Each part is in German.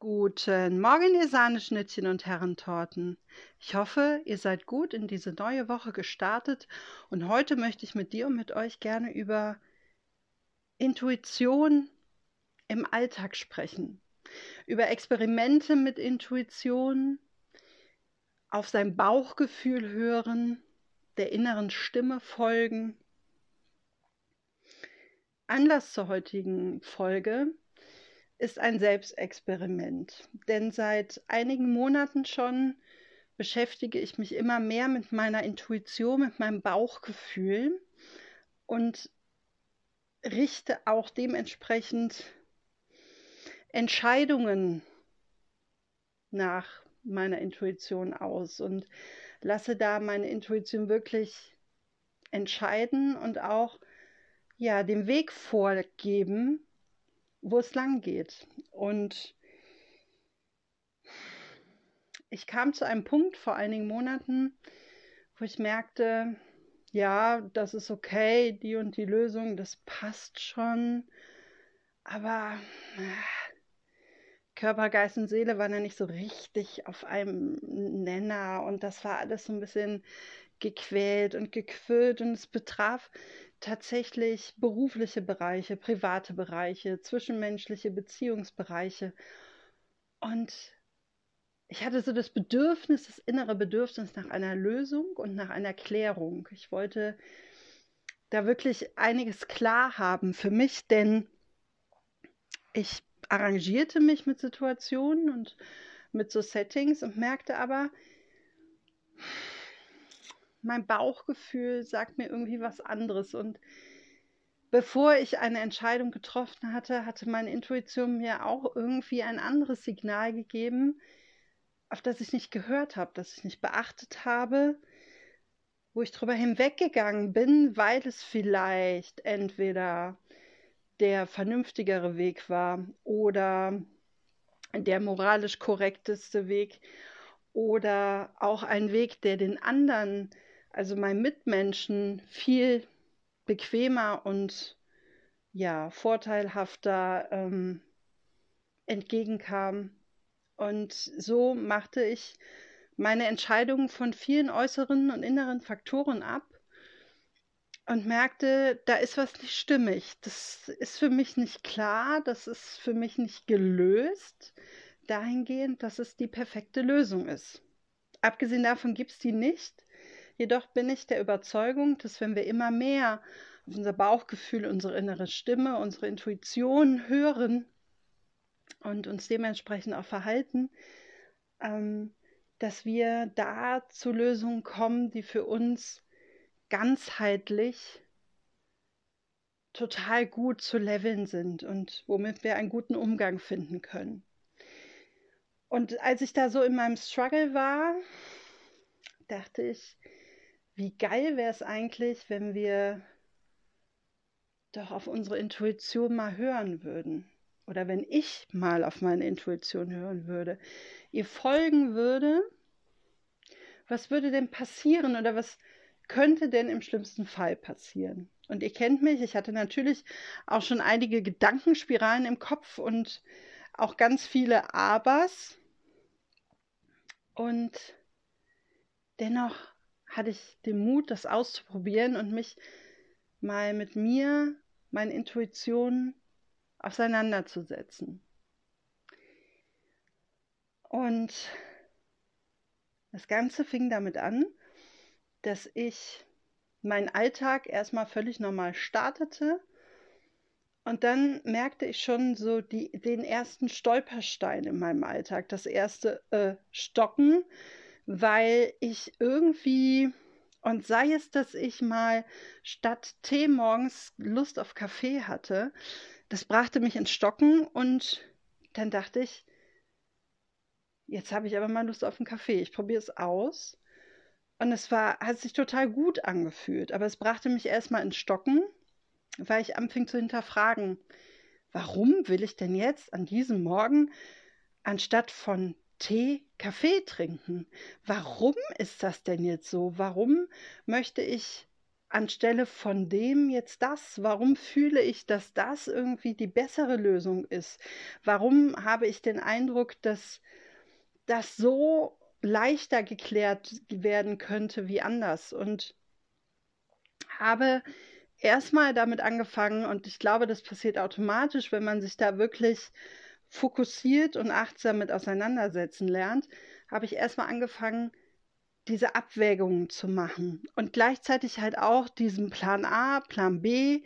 Guten Morgen, ihr Sahneschnittchen und Herrentorten. Ich hoffe, ihr seid gut in diese neue Woche gestartet und heute möchte ich mit dir und mit euch gerne über Intuition im Alltag sprechen. Über Experimente mit Intuition, auf sein Bauchgefühl hören, der inneren Stimme folgen. Anlass zur heutigen Folge ist ein Selbstexperiment. Denn seit einigen Monaten schon beschäftige ich mich immer mehr mit meiner Intuition, mit meinem Bauchgefühl und richte auch dementsprechend Entscheidungen nach meiner Intuition aus und lasse da meine Intuition wirklich entscheiden und auch ja den Weg vorgeben, wo es lang geht. Und ich kam zu einem Punkt vor einigen Monaten, wo ich merkte, ja, das ist okay, die und die Lösung, das passt schon. Aber äh, Körper, Geist und Seele waren ja nicht so richtig auf einem Nenner und das war alles so ein bisschen gequält und gequält und es betraf tatsächlich berufliche Bereiche, private Bereiche, zwischenmenschliche Beziehungsbereiche. Und ich hatte so das Bedürfnis, das innere Bedürfnis nach einer Lösung und nach einer Klärung. Ich wollte da wirklich einiges klar haben für mich, denn ich arrangierte mich mit Situationen und mit so Settings und merkte aber, mein Bauchgefühl sagt mir irgendwie was anderes. Und bevor ich eine Entscheidung getroffen hatte, hatte meine Intuition mir auch irgendwie ein anderes Signal gegeben, auf das ich nicht gehört habe, das ich nicht beachtet habe, wo ich drüber hinweggegangen bin, weil es vielleicht entweder der vernünftigere Weg war oder der moralisch korrekteste Weg oder auch ein Weg, der den anderen also meinen Mitmenschen viel bequemer und ja, vorteilhafter ähm, entgegenkam. Und so machte ich meine Entscheidungen von vielen äußeren und inneren Faktoren ab und merkte, da ist was nicht stimmig. Das ist für mich nicht klar, das ist für mich nicht gelöst, dahingehend, dass es die perfekte Lösung ist. Abgesehen davon gibt es die nicht. Jedoch bin ich der Überzeugung, dass wenn wir immer mehr auf unser Bauchgefühl, unsere innere Stimme, unsere Intuition hören und uns dementsprechend auch verhalten, ähm, dass wir da zu Lösungen kommen, die für uns ganzheitlich total gut zu leveln sind und womit wir einen guten Umgang finden können. Und als ich da so in meinem Struggle war, dachte ich, wie geil wäre es eigentlich, wenn wir doch auf unsere Intuition mal hören würden. Oder wenn ich mal auf meine Intuition hören würde, ihr folgen würde, was würde denn passieren oder was könnte denn im schlimmsten Fall passieren? Und ihr kennt mich, ich hatte natürlich auch schon einige Gedankenspiralen im Kopf und auch ganz viele Abers. Und dennoch hatte ich den Mut, das auszuprobieren und mich mal mit mir, meinen Intuitionen auseinanderzusetzen. Und das Ganze fing damit an, dass ich meinen Alltag erstmal völlig normal startete. Und dann merkte ich schon so die, den ersten Stolperstein in meinem Alltag, das erste äh, Stocken, weil ich irgendwie, und sei es, dass ich mal statt Tee morgens Lust auf Kaffee hatte, das brachte mich ins Stocken und dann dachte ich, jetzt habe ich aber mal Lust auf einen Kaffee. Ich probiere es aus. Und es war, hat sich total gut angefühlt, aber es brachte mich erstmal ins Stocken, weil ich anfing zu hinterfragen, warum will ich denn jetzt an diesem Morgen anstatt von Tee, Kaffee trinken. Warum ist das denn jetzt so? Warum möchte ich anstelle von dem jetzt das? Warum fühle ich, dass das irgendwie die bessere Lösung ist? Warum habe ich den Eindruck, dass das so leichter geklärt werden könnte wie anders? Und habe erstmal damit angefangen, und ich glaube, das passiert automatisch, wenn man sich da wirklich fokussiert und achtsam mit auseinandersetzen lernt, habe ich erstmal angefangen, diese Abwägungen zu machen und gleichzeitig halt auch diesen Plan A, Plan B.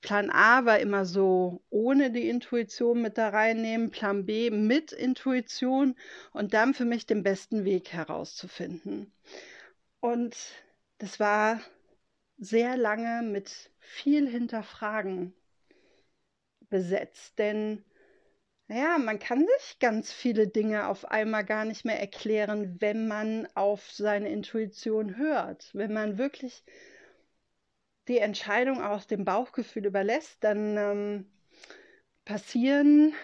Plan A war immer so ohne die Intuition mit da reinnehmen, Plan B mit Intuition und dann für mich den besten Weg herauszufinden. Und das war sehr lange mit viel Hinterfragen besetzt, denn ja, man kann sich ganz viele Dinge auf einmal gar nicht mehr erklären, wenn man auf seine Intuition hört. Wenn man wirklich die Entscheidung aus dem Bauchgefühl überlässt, dann ähm, passieren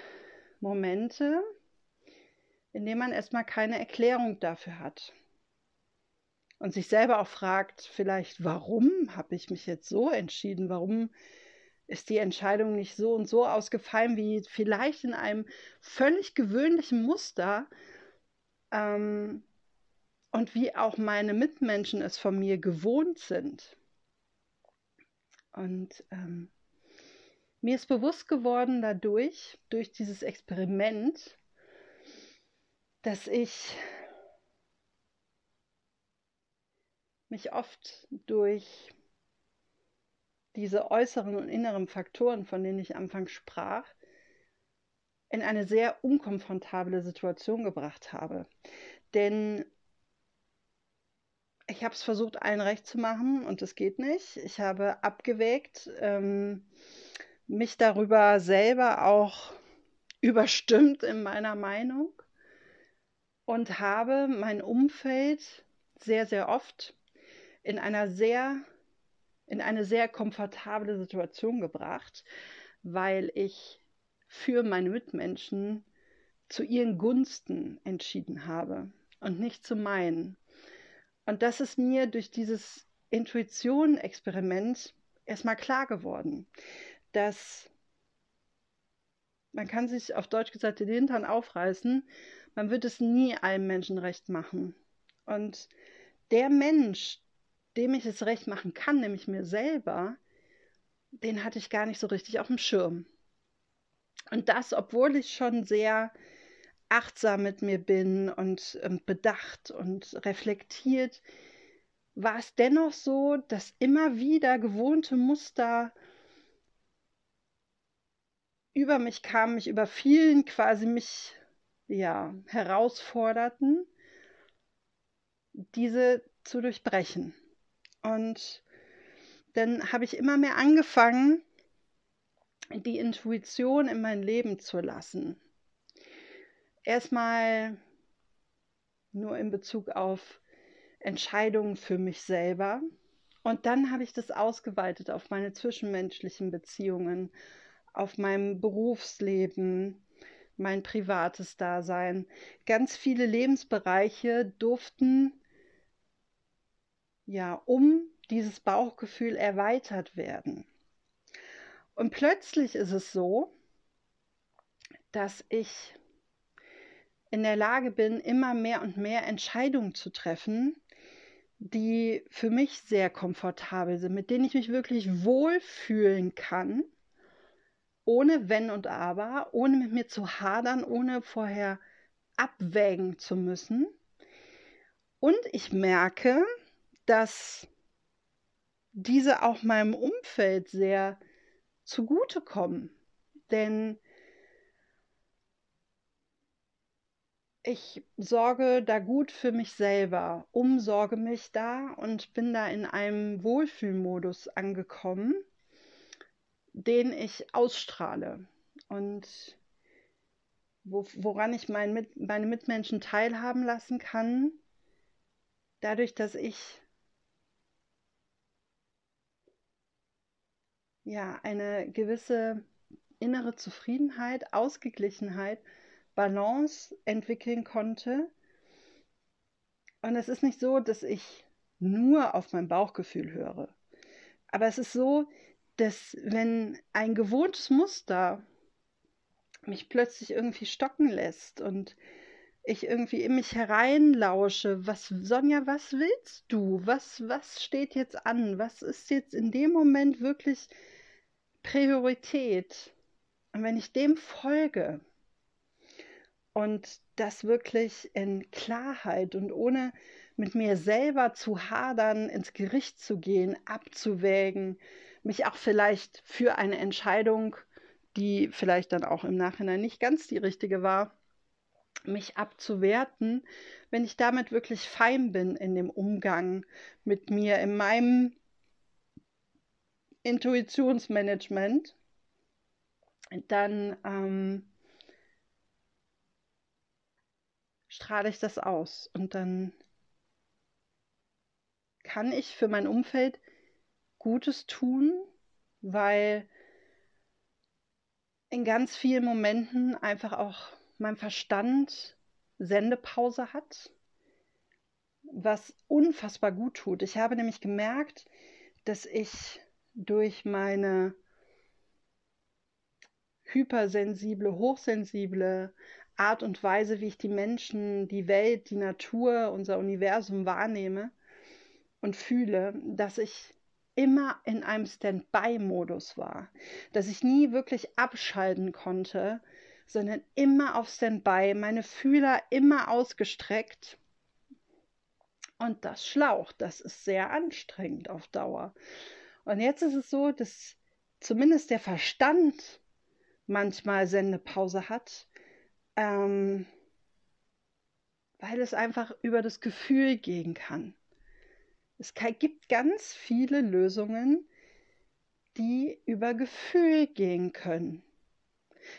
Momente, in denen man erstmal keine Erklärung dafür hat. Und sich selber auch fragt, vielleicht, warum habe ich mich jetzt so entschieden? Warum ist die Entscheidung nicht so und so ausgefallen, wie vielleicht in einem völlig gewöhnlichen Muster ähm, und wie auch meine Mitmenschen es von mir gewohnt sind. Und ähm, mir ist bewusst geworden dadurch, durch dieses Experiment, dass ich mich oft durch diese äußeren und inneren Faktoren, von denen ich anfangs sprach, in eine sehr unkomfortable Situation gebracht habe. Denn ich habe es versucht, allen recht zu machen und es geht nicht. Ich habe abgewägt, ähm, mich darüber selber auch überstimmt in meiner Meinung und habe mein Umfeld sehr, sehr oft in einer sehr in eine sehr komfortable Situation gebracht, weil ich für meine Mitmenschen zu ihren Gunsten entschieden habe und nicht zu meinen. Und das ist mir durch dieses Intuition-Experiment erstmal klar geworden, dass man kann sich auf Deutsch gesagt den Hintern aufreißen, man wird es nie allen Menschen recht machen. Und der Mensch, dem ich es recht machen kann, nämlich mir selber, den hatte ich gar nicht so richtig auf dem Schirm. Und das, obwohl ich schon sehr achtsam mit mir bin und ähm, bedacht und reflektiert, war es dennoch so, dass immer wieder gewohnte Muster über mich kamen, mich über vielen quasi mich ja herausforderten, diese zu durchbrechen. Und dann habe ich immer mehr angefangen, die Intuition in mein Leben zu lassen. Erstmal nur in Bezug auf Entscheidungen für mich selber. Und dann habe ich das ausgeweitet auf meine zwischenmenschlichen Beziehungen, auf mein Berufsleben, mein privates Dasein. Ganz viele Lebensbereiche durften ja, um dieses Bauchgefühl erweitert werden. Und plötzlich ist es so, dass ich in der Lage bin, immer mehr und mehr Entscheidungen zu treffen, die für mich sehr komfortabel sind, mit denen ich mich wirklich wohlfühlen kann, ohne Wenn und Aber, ohne mit mir zu hadern, ohne vorher abwägen zu müssen. Und ich merke, dass diese auch meinem Umfeld sehr zugutekommen. Denn ich sorge da gut für mich selber, umsorge mich da und bin da in einem Wohlfühlmodus angekommen, den ich ausstrahle und woran ich mein, meine Mitmenschen teilhaben lassen kann, dadurch, dass ich ja, eine gewisse innere Zufriedenheit, Ausgeglichenheit, Balance entwickeln konnte. Und es ist nicht so, dass ich nur auf mein Bauchgefühl höre. Aber es ist so, dass wenn ein gewohntes Muster mich plötzlich irgendwie stocken lässt und ich irgendwie in mich hereinlausche, was, Sonja, was willst du? Was, was steht jetzt an? Was ist jetzt in dem Moment wirklich Priorität? Und wenn ich dem folge und das wirklich in Klarheit und ohne mit mir selber zu hadern, ins Gericht zu gehen, abzuwägen, mich auch vielleicht für eine Entscheidung, die vielleicht dann auch im Nachhinein nicht ganz die richtige war, mich abzuwerten, wenn ich damit wirklich fein bin in dem Umgang mit mir, in meinem Intuitionsmanagement, dann ähm, strahle ich das aus. Und dann kann ich für mein Umfeld Gutes tun, weil in ganz vielen Momenten einfach auch mein Verstand Sendepause hat, was unfassbar gut tut. Ich habe nämlich gemerkt, dass ich durch meine hypersensible, hochsensible Art und Weise, wie ich die Menschen, die Welt, die Natur, unser Universum wahrnehme und fühle, dass ich immer in einem Standby-Modus war, dass ich nie wirklich abschalten konnte, sondern immer auf Standby, meine Fühler immer ausgestreckt. Und das schlaucht, das ist sehr anstrengend auf Dauer. Und jetzt ist es so, dass zumindest der Verstand manchmal Sendepause hat, ähm, weil es einfach über das Gefühl gehen kann. Es gibt ganz viele Lösungen, die über Gefühl gehen können.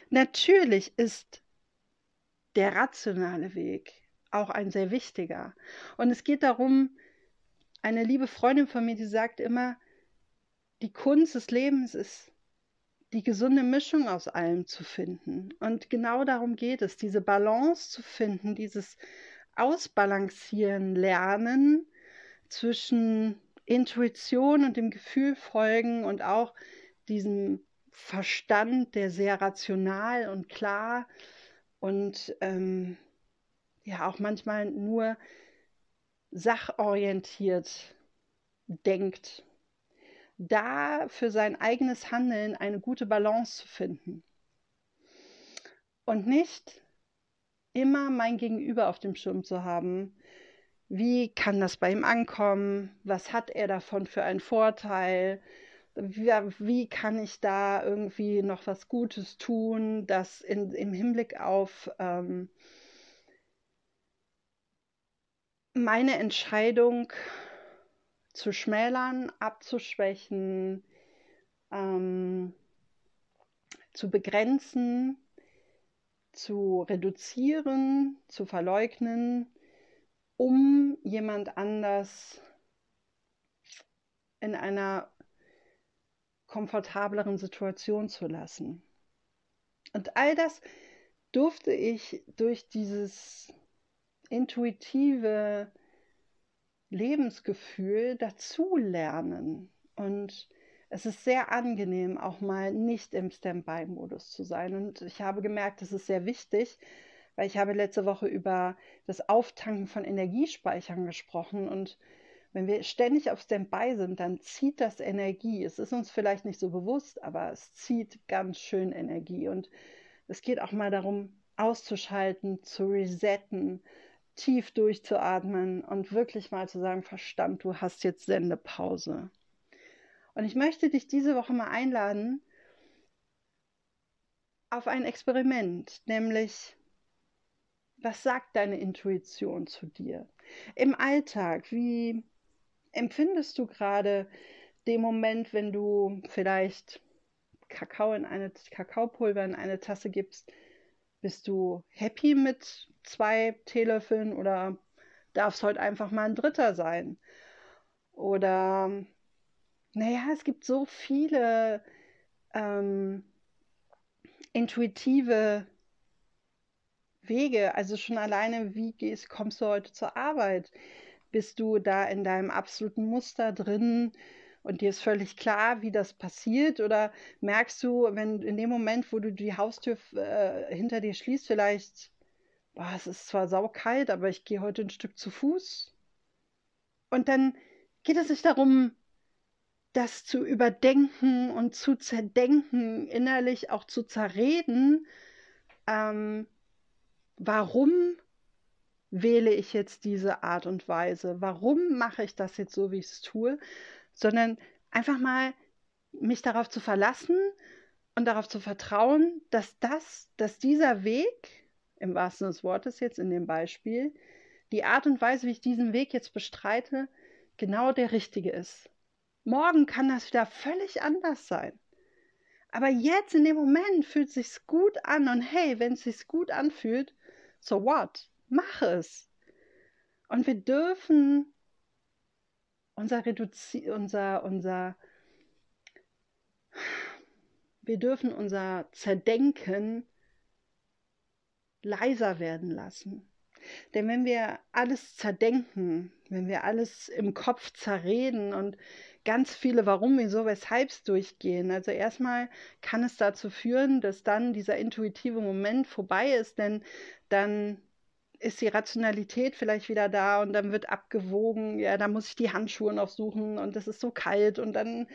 Natürlich ist der rationale Weg auch ein sehr wichtiger. Und es geht darum, eine liebe Freundin von mir, die sagt immer, die Kunst des Lebens ist die gesunde Mischung aus allem zu finden. Und genau darum geht es, diese Balance zu finden, dieses Ausbalancieren lernen zwischen Intuition und dem Gefühl folgen und auch diesem Verstand, der sehr rational und klar und ähm, ja auch manchmal nur sachorientiert denkt, da für sein eigenes Handeln eine gute Balance zu finden. Und nicht immer mein Gegenüber auf dem Schirm zu haben, wie kann das bei ihm ankommen, was hat er davon für einen Vorteil, wie, wie kann ich da irgendwie noch was Gutes tun, das in, im Hinblick auf ähm, meine Entscheidung zu schmälern, abzuschwächen, ähm, zu begrenzen, zu reduzieren, zu verleugnen, um jemand anders in einer komfortableren Situation zu lassen. Und all das durfte ich durch dieses intuitive Lebensgefühl dazulernen. Und es ist sehr angenehm, auch mal nicht im Standby-Modus zu sein. Und ich habe gemerkt, das ist sehr wichtig, weil ich habe letzte Woche über das Auftanken von Energiespeichern gesprochen und wenn wir ständig auf Standby sind, dann zieht das Energie. Es ist uns vielleicht nicht so bewusst, aber es zieht ganz schön Energie. Und es geht auch mal darum, auszuschalten, zu resetten, tief durchzuatmen und wirklich mal zu sagen, Verstand, du hast jetzt Sendepause. Und ich möchte dich diese Woche mal einladen auf ein Experiment, nämlich was sagt deine Intuition zu dir? Im Alltag, wie empfindest du gerade den Moment, wenn du vielleicht Kakao in eine Kakaopulver in eine Tasse gibst? Bist du happy mit zwei Teelöffeln oder darf es heute einfach mal ein Dritter sein? Oder naja, es gibt so viele ähm, intuitive Wege. Also schon alleine, wie gehst, kommst du heute zur Arbeit? Bist du da in deinem absoluten Muster drin und dir ist völlig klar, wie das passiert? Oder merkst du, wenn in dem Moment, wo du die Haustür äh, hinter dir schließt, vielleicht, boah, es ist zwar saukalt, aber ich gehe heute ein Stück zu Fuß? Und dann geht es nicht darum, das zu überdenken und zu zerdenken, innerlich auch zu zerreden. Ähm, warum wähle ich jetzt diese Art und Weise? Warum mache ich das jetzt so, wie ich es tue? Sondern einfach mal mich darauf zu verlassen und darauf zu vertrauen, dass das, dass dieser Weg, im wahrsten Sinne des Wortes jetzt in dem Beispiel, die Art und Weise, wie ich diesen Weg jetzt bestreite, genau der richtige ist. Morgen kann das wieder völlig anders sein. Aber jetzt in dem Moment fühlt es sich gut an und hey, wenn es sich gut anfühlt, so what? Mach es. Und wir dürfen unser Reduzi unser unser wir dürfen unser Zerdenken leiser werden lassen. Denn wenn wir alles zerdenken, wenn wir alles im Kopf zerreden und ganz viele Warum, Wieso, Weshalbs durchgehen, also erstmal kann es dazu führen, dass dann dieser intuitive Moment vorbei ist, denn dann ist die Rationalität vielleicht wieder da und dann wird abgewogen, ja, da muss ich die Handschuhe noch suchen und es ist so kalt und dann,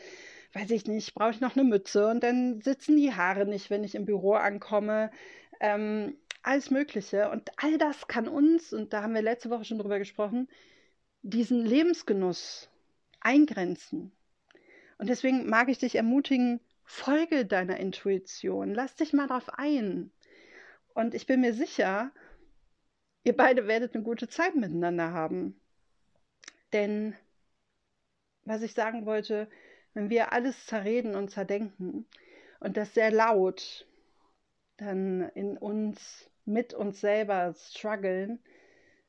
weiß ich nicht, brauche ich noch eine Mütze und dann sitzen die Haare nicht, wenn ich im Büro ankomme. Ähm, alles Mögliche. Und all das kann uns, und da haben wir letzte Woche schon drüber gesprochen, diesen Lebensgenuss eingrenzen. Und deswegen mag ich dich ermutigen, folge deiner Intuition, lass dich mal drauf ein. Und ich bin mir sicher, ihr beide werdet eine gute Zeit miteinander haben. Denn was ich sagen wollte, wenn wir alles zerreden und zerdenken und das sehr laut, dann in uns mit uns selber strugglen,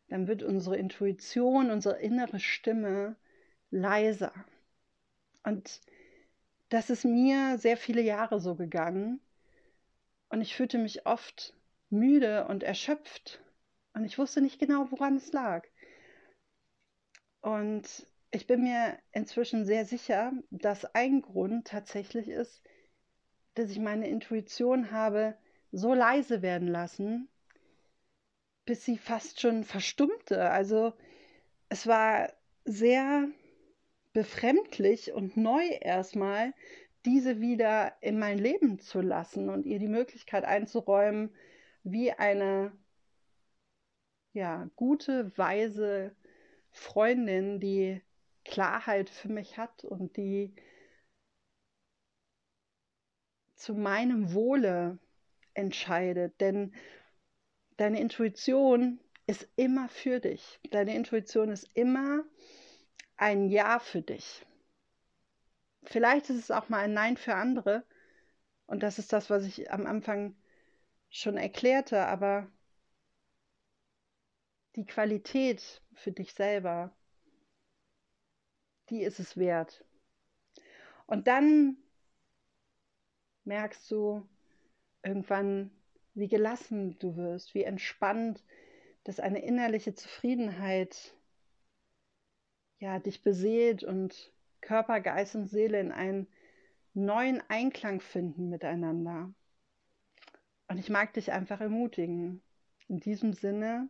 dann wird unsere Intuition, unsere innere Stimme leiser. Und das ist mir sehr viele Jahre so gegangen. Und ich fühlte mich oft müde und erschöpft. Und ich wusste nicht genau, woran es lag. Und ich bin mir inzwischen sehr sicher, dass ein Grund tatsächlich ist, dass ich meine Intuition habe so leise werden lassen, bis sie fast schon verstummte. Also es war sehr befremdlich und neu erstmal, diese wieder in mein Leben zu lassen und ihr die Möglichkeit einzuräumen, wie eine ja, gute, weise Freundin, die Klarheit für mich hat und die zu meinem Wohle entscheidet. Denn deine Intuition ist immer für dich. Deine Intuition ist immer ein Ja für dich. Vielleicht ist es auch mal ein Nein für andere. Und das ist das, was ich am Anfang schon erklärte. Aber die Qualität für dich selber, die ist es wert. Und dann merkst du irgendwann, wie gelassen du wirst, wie entspannt, dass eine innerliche Zufriedenheit ja dich beseelt und Körper, Geist und Seele in einen neuen Einklang finden miteinander. Und ich mag dich einfach ermutigen. In diesem Sinne,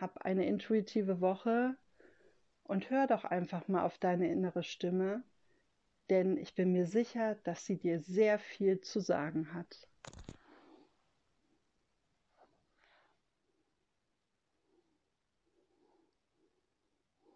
hab eine intuitive Woche und hör doch einfach mal auf deine innere Stimme denn ich bin mir sicher, dass sie dir sehr viel zu sagen hat.